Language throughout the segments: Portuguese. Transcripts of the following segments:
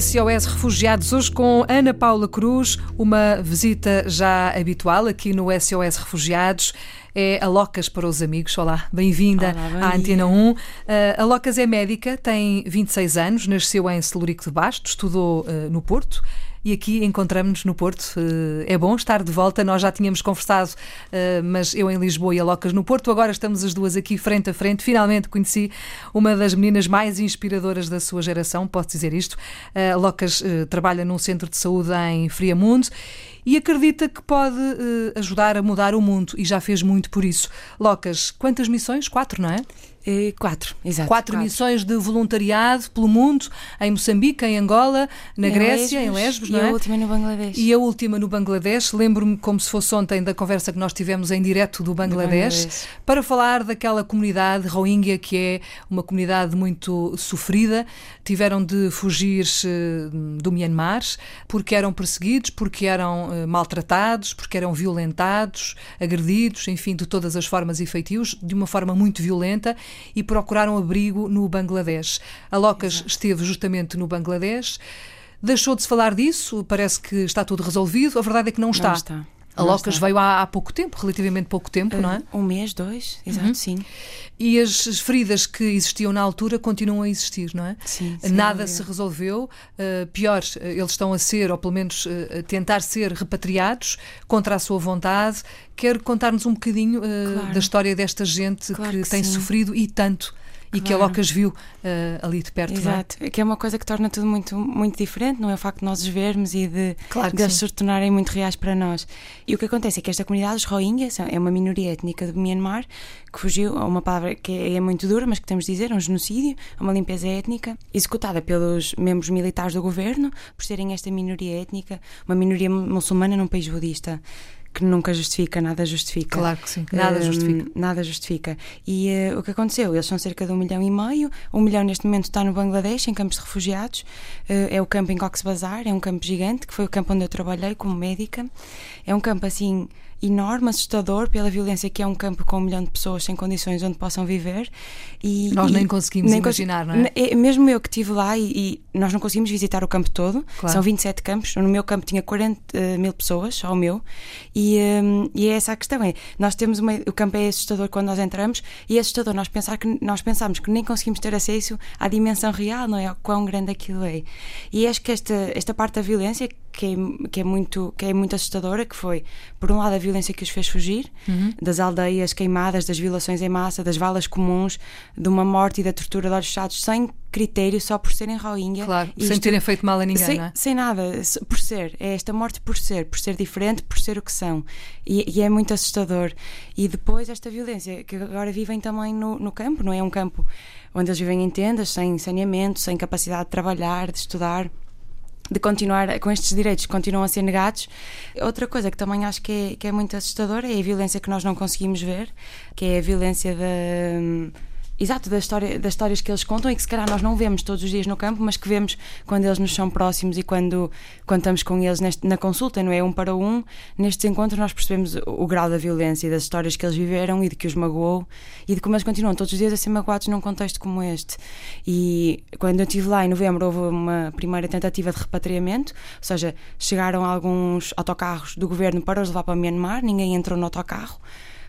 SOS Refugiados, hoje com Ana Paula Cruz, uma visita já habitual aqui no SOS Refugiados. É a Locas para os amigos. Olá, bem-vinda à Antena 1. Uh, a Locas é médica, tem 26 anos, nasceu em Celurico de Basto, estudou uh, no Porto e aqui encontramos-nos no Porto. Eh, é bom estar de volta. Nós já tínhamos conversado, eh, mas eu em Lisboa e a Locas no Porto. Agora estamos as duas aqui frente a frente. Finalmente conheci uma das meninas mais inspiradoras da sua geração, posso dizer isto. A Locas eh, trabalha num centro de saúde em Friamundo e acredita que pode ajudar a mudar o mundo e já fez muito por isso. Locas, quantas missões? Quatro, não é? Eh, quatro, exato. Quatro, quatro, missões de voluntariado pelo mundo, em Moçambique, em Angola, na em Grécia, Lesbos, em Lesbos, e não é? a última no Bangladesh. E a última no Bangladesh. Lembro-me como se fosse ontem da conversa que nós tivemos em direto do Bangladesh, do Bangladesh, para falar daquela comunidade Rohingya, que é uma comunidade muito sofrida. Tiveram de fugir eh, do Myanmar porque eram perseguidos, porque eram eh, maltratados, porque eram violentados, agredidos, enfim, de todas as formas e feitios, de uma forma muito violenta e procuraram abrigo no Bangladesh. A Locas Exato. esteve justamente no Bangladesh. Deixou de se falar disso, parece que está tudo resolvido. A verdade é que não está. Não está. A Locas veio há, há, pouco tempo, relativamente pouco tempo, uh, não é? Um mês, dois, exato, uhum. sim. E as feridas que existiam na altura continuam a existir, não é? Sim. Nada se resolveu. Uh, pior, eles estão a ser, ou pelo menos uh, a tentar ser repatriados contra a sua vontade. Quer contar-nos um bocadinho claro. da história desta gente claro que, que, tem sim. sofrido e tanto e Claro. que a Locas viu uh, ali de perto. Exato, Não é? que é uma coisa que torna tudo muito, muito diferente, não é o facto de nós os vermos e de, Claro de eles se tornarem muito reais para nós. E o que acontece é que esta comunidade, os Rohingya, são- é uma minoria étnica do Myanmar que fugiu a uma palavra que é, é muito dura, mas que temos de dizer, um genocídio, uma limpeza étnica, executada pelos membros militares do governo, por serem esta minoria étnica, uma minoria muçulmana num país budista. Que nunca justifica, nada justifica. Claro que sim, nada Hum, justifica. Nada justifica. E eh, o que aconteceu? Eles são cerca de um milhão e meio. Um milhão neste momento está no Bangladesh, em campos de refugiados. Eh, é o campo em Cox's Bazar, é um campo gigante, que foi o campo onde eu trabalhei como médica. É um campo assim enorme, assustador pela violência que é um campo com um milhão de pessoas sem condições onde possam viver. E, Nós e- nem conseguimos nem cons- imaginar, não é? é Mesmo eu que estive lá e, e nós não conseguimos visitar o campo todo, Claro. são 27 campos. No meu campo tinha 40 mil pessoas, só o meu. E, hum, e é essa a questão: é nós temos uma, o campo é assustador quando nós entramos e é assustador nós pensar que nós pensamos que nem conseguimos ter acesso à dimensão real, não é? O quão grande aquilo é. E acho que esta, esta parte da violência que é, que é muito que é muito assustadora, que foi por um lado a violência que os fez fugir Uhum. das aldeias queimadas, das violações em massa, das valas comuns, de uma morte e da tortura de olhos fechados sem critério, só por serem Rohingya. Claro, sem isto- terem feito mal a ninguém, sem, não é? sem nada, por ser. É esta morte por ser, por ser diferente, por ser o que são. E, e é muito assustador. E depois esta violência, que agora vivem também no, no campo, não é um campo onde eles vivem em tendas, sem saneamento, sem capacidade de trabalhar, de estudar. De continuar com estes direitos que continuam a ser negados. Outra coisa que também acho que é, que é muito assustadora é a violência que nós não conseguimos ver, que é a violência da. Exato, história, das histórias que eles contam e que se calhar nós não vemos todos os dias no campo, mas que vemos quando eles nos são próximos e quando, quando estamos com eles neste- na consulta, não é? Um para um. Nestes encontros nós percebemos o, o grau da violência e das histórias que eles viveram e de que os magoou e de como eles continuam todos os dias a ser magoados num contexto como este. E quando eu estive lá em novembro houve uma primeira tentativa de repatriamento, ou seja, chegaram alguns autocarros do governo para os levar para Myanmar, ninguém entrou no autocarro.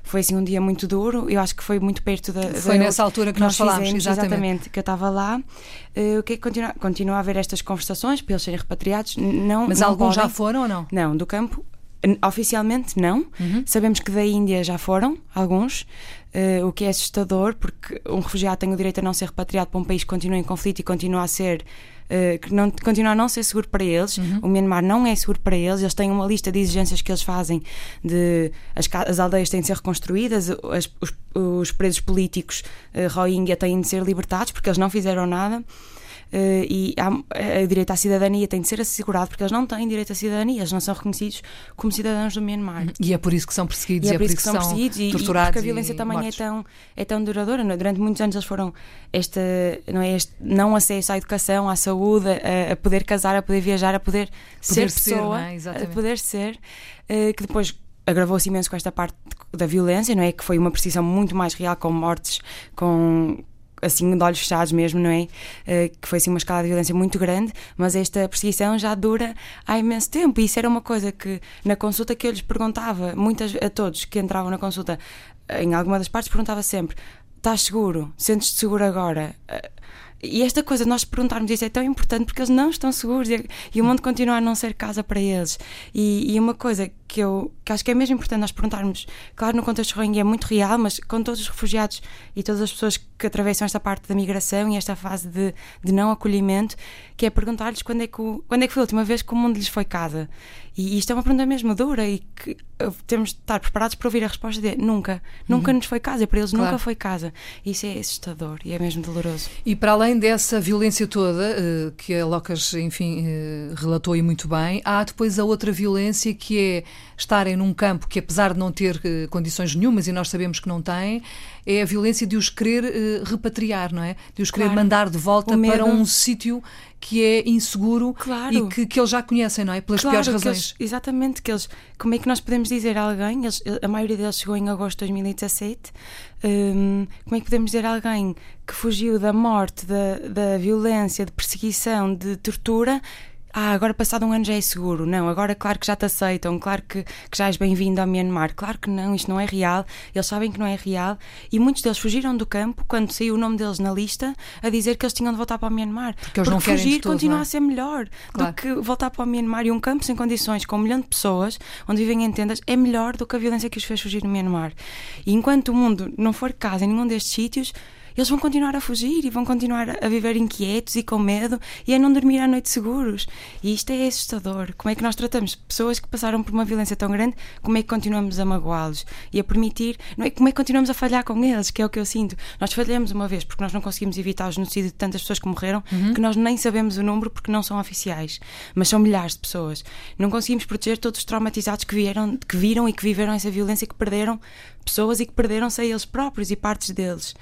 Foi assim um dia muito duro, eu acho que foi muito perto da. Foi da- nessa altura que nós falámos, fizemos, exatamente. que eu estava lá. Eh, o que é que continua, continua a haver estas conversações para eles serem repatriados? Não, Mas não alguns já podem. foram ou não? Não, do campo. Oficialmente não. Uhum. Sabemos que da Índia já foram alguns, eh, o que é assustador, porque um refugiado tem o direito a não ser repatriado para um país que continua em conflito e continua a ser. eh, que não, continua a não ser seguro para eles. Uhum. O Myanmar não é seguro para eles. Eles têm uma lista de exigências que eles fazem de as, as aldeias têm de ser reconstruídas, as- os, os presos políticos eh, Rohingya têm de ser libertados porque eles não fizeram nada. Eh, e há, eh, o direito à cidadania tem de ser assegurado porque eles não têm direito à cidadania, eles não são reconhecidos como cidadãos do Myanmar. E é por isso que são perseguidos E é por isso que são perseguidos e, e torturados. porque a violência e também é mortos. tão, é tão duradoura. não é? Durante muitos anos eles foram esta, não, é, este não acesso à educação, à saúde, a, a poder casar, a poder viajar, a poder, ser ser, pessoa, é? A poder ser, eh, que depois agravou-se imenso com esta parte da violência, não é? Que foi uma perseguição muito mais real, com mortes, com assim de olhos fechados mesmo, não é? Uh, que foi assim uma escala de violência muito grande, mas esta perseguição já dura há imenso tempo. E isso era uma coisa que na consulta que eu lhes perguntava, muitas a todos que entravam na consulta, em alguma das partes perguntava sempre: estás seguro? Sentes-te seguro agora? Uh, e esta coisa nós perguntarmos isso é tão importante porque eles não estão seguros e, e o mundo continua a não ser casa para eles. E, e, uma coisa que eu que acho que é mesmo importante nós perguntarmos, claro, no contexto Rohingya é muito real, mas com todos os refugiados e todas as pessoas que atravessam esta parte da migração e esta fase de, de não acolhimento, que é perguntar-lhes quando, é que quando é que foi a última vez que o mundo lhes foi casa. E isto é uma pergunta mesmo dura e que uh, temos de estar preparados para ouvir a resposta de nunca, nunca uhum. nos foi casa, para eles claro. nunca foi casa. Isso é assustador e é mesmo doloroso. E para além dessa violência toda, uh, que a Locas, enfim, uh, relatou e muito bem, há depois a outra violência que é estarem num campo que, apesar de não ter uh, condições nenhumas, e nós sabemos que não tem, é a violência de os querer uh, repatriar, não é? De os querer claro. mandar de volta para um sítio que é inseguro claro. e que, que eles já conhecem, não é? Pelas claro, piores razões. Eles, exatamente, que eles, como é que nós podemos dizer a alguém, eles, a maioria deles chegou em agosto de 2017, um, como é que podemos dizer a alguém que fugiu da morte, da, da violência, de perseguição, de tortura, ah, agora passado um ano já é seguro. Não, agora claro que já te aceitam, claro que, que já és bem-vindo ao Myanmar. Claro que não, isto não é real. Eles sabem que não é real. E muitos deles fugiram do campo quando saiu o nome deles na lista a dizer que eles tinham de voltar para o Myanmar. Porque, eles Porque não fugir todo, continua é? a ser melhor claro. do que voltar para o Myanmar. E um campo sem condições, com um milhão de pessoas, onde vivem em tendas, é melhor do que a violência que os fez fugir no Myanmar. E enquanto o mundo não for casa em nenhum destes sítios, eles vão continuar a fugir e vão continuar a viver inquietos e com medo e a não dormir à noite seguros. E isto é assustador. Como é que nós tratamos pessoas que passaram por uma violência tão grande, como é que continuamos a magoá-los e a permitir, não é? Como é que continuamos a falhar com eles, que é o que eu sinto. Nós falhamos uma vez porque nós não conseguimos evitar o genocídio de tantas pessoas que morreram, uhum. que nós nem sabemos o número porque não são oficiais, mas são milhares de pessoas. Não conseguimos proteger todos os traumatizados que vieram, que viram e que viveram essa violência e que perderam pessoas e que perderam-se a eles próprios e partes deles.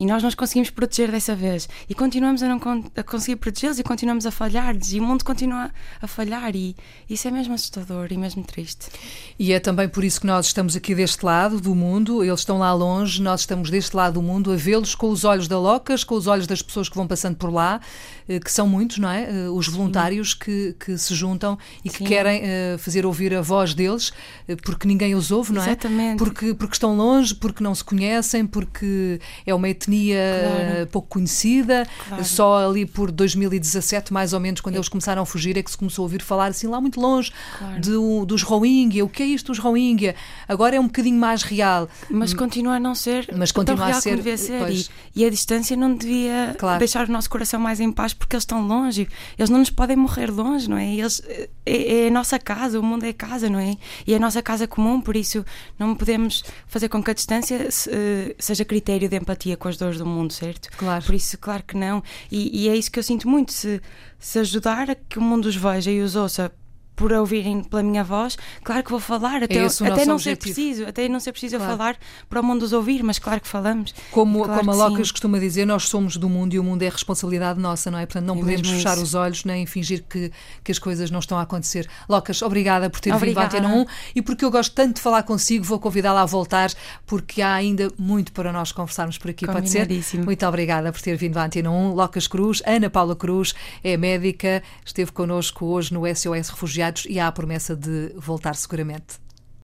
E nós nos conseguimos proteger dessa vez. E continuamos a não a conseguir protegê-los e continuamos a falhar-lhes. E o mundo continua a falhar. E isso é mesmo assustador e mesmo triste. E é também por isso que nós estamos aqui deste lado do mundo. Eles estão lá longe, nós estamos deste lado do mundo a vê-los com os olhos da Locas, com os olhos das pessoas que vão passando por lá, eh, que são muitos, não é? Eh, os voluntários que, que se juntam e que Sim. querem uh, fazer ouvir a voz deles, porque ninguém os ouve, não é? Exatamente. Porque, porque estão longe, porque não se conhecem, porque é uma etnia claro. pouco conhecida. Claro. Só ali por 2017, mais ou menos, quando é. eles começaram a fugir, é que se começou a ouvir falar assim lá muito longe claro. de, dos Rohingya. O que é isto dos Rohingya? Agora é um bocadinho mais real. Mas continua a não ser Mas continua a ser, ser. E, e, a distância não devia deixar o nosso coração mais em paz porque eles estão longe. Eles não nos podem morrer longe, não é? Eles, é, é a nossa casa, o mundo é casa, não é? E é a nossa casa comum, por isso não podemos fazer com que a distância uh, seja critério de empatia com as dores do mundo, certo? Claro. Por isso, claro que não. E, e é isso que eu sinto muito. Se, se ajudar a que o mundo os veja e os ouça por ouvirem pela minha voz, claro que vou falar, até, é até não objetivo. ser preciso, até não ser preciso claro. eu falar para o mundo os ouvir, mas claro que falamos. Como, claro como a Locas costuma dizer, nós somos do mundo e o mundo é responsabilidade nossa, não é? Portanto, não é podemos fechar isso. os olhos nem fingir que, que as coisas não estão a acontecer. Locas, obrigada por ter obrigada. vindo à Antena 1 e porque eu gosto tanto de falar consigo, vou convidá-la a voltar, porque há ainda muito para nós conversarmos por aqui, pode ser? Muito obrigada por ter vindo à Antena 1. Locas Cruz, Ana Paula Cruz, é médica, esteve connosco hoje no SOS Refugiados e há a promessa de voltar seguramente.